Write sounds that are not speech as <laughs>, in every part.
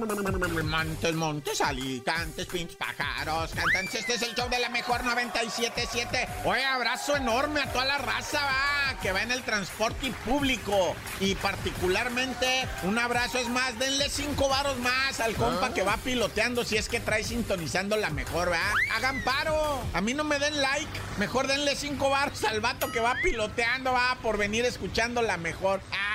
Montes, montes, alicantes, pinches pájaros, cantantes. Este es el show de la mejor 977. Oye, abrazo enorme a toda la raza, va, que va en el transporte público. Y particularmente, un abrazo es más, denle cinco varos más al compa que va piloteando si es que trae sintonizando la mejor, va. Hagan paro. A mí no me den like. Mejor denle cinco varos al vato que va piloteando, va, por venir escuchando la mejor. Ah,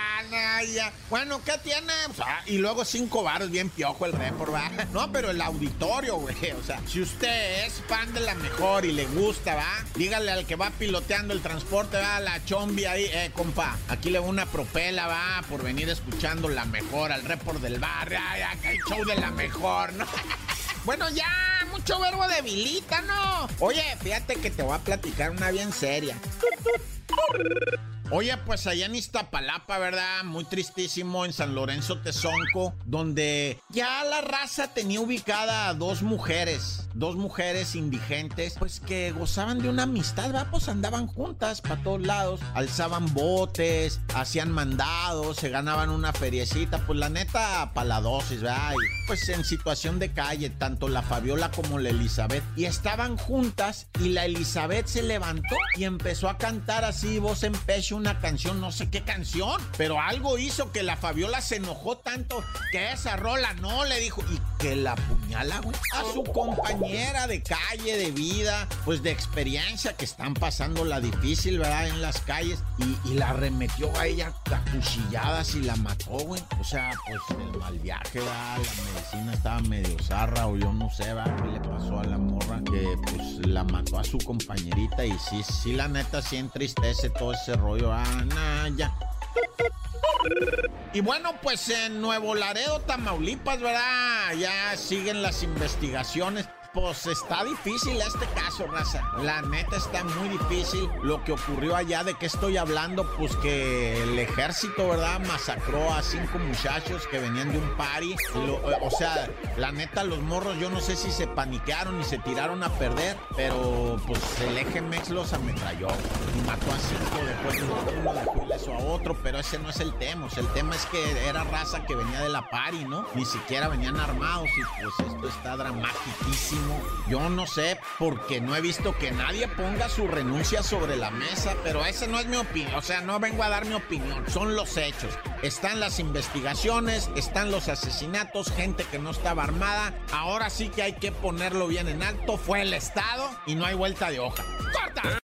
Bueno, ¿qué tiene? Pues, ah, y luego cinco varos, bien piojo el report, va. No, pero el auditorio, güey. O sea, si usted es fan de la mejor y le gusta, va, dígale al que va piloteando el transporte, va, la chombi ahí, eh, compa. Aquí le va una propela, va, por venir escuchando la mejor, al report del barrio. Ay, acá el show de la mejor, ¿no? <laughs> Bueno, ya, mucho verbo debilita, ¿no? Oye, fíjate que te voy a platicar una bien seria. Oye, pues allá en Iztapalapa, ¿verdad? Muy tristísimo en San Lorenzo Tezonco, donde ya la raza tenía ubicada a dos mujeres, dos mujeres indigentes, pues que gozaban de una amistad, ¿verdad? Pues andaban juntas para todos lados, alzaban botes, hacían mandados, se ganaban una feriecita, pues la neta, para la dosis, ¿verdad? Pues en situación de calle, tanto la Fabiola como la Elizabeth, y estaban juntas y la Elizabeth se levantó y empezó a cantar así, voz en pecho, una canción, no sé qué canción, pero algo hizo que la Fabiola se enojó tanto que esa rola no le dijo y que la puñala, güey, a su compañera de calle, de vida, pues de experiencia que están pasando la difícil, ¿verdad? En las calles y, la arremetió a ella a y la mató, güey. O sea, pues el mal viaje, ¿verdad? La medicina estaba medio zarra o yo no sé, ¿verdad? ¿Qué le pasó a la morra? Que pues la mató a su compañerita y sí, sí, la neta sí entristece todo ese rollo. Ya. Y bueno, pues en Nuevo Laredo, Tamaulipas, ¿verdad? Ya siguen las investigaciones. Pues está difícil este caso, raza. La neta está muy difícil lo que ocurrió allá. ¿De qué estoy hablando? Pues que el ejército, ¿verdad? Masacró a cinco muchachos que venían de un party. O sea, la neta, los morros, yo no sé si se paniquearon y se tiraron a perder, pero pues el eje Mex los ametralló y mató a cinco. Después uno dejó ileso a otro, pero ese no es el tema. O sea, el tema es que era raza que venía de la party, ¿no? Ni siquiera venían armados y pues esto está dramatiquísimo. Yo no sé porque no he visto que nadie ponga su renuncia sobre la mesa, pero esa no es mi opinión. O sea, no vengo a dar mi opinión, son los hechos. Están las investigaciones, están los asesinatos, gente que no estaba armada. Ahora sí que hay que ponerlo bien en alto. Fue el Estado y no hay vuelta de hoja. ¡Corta!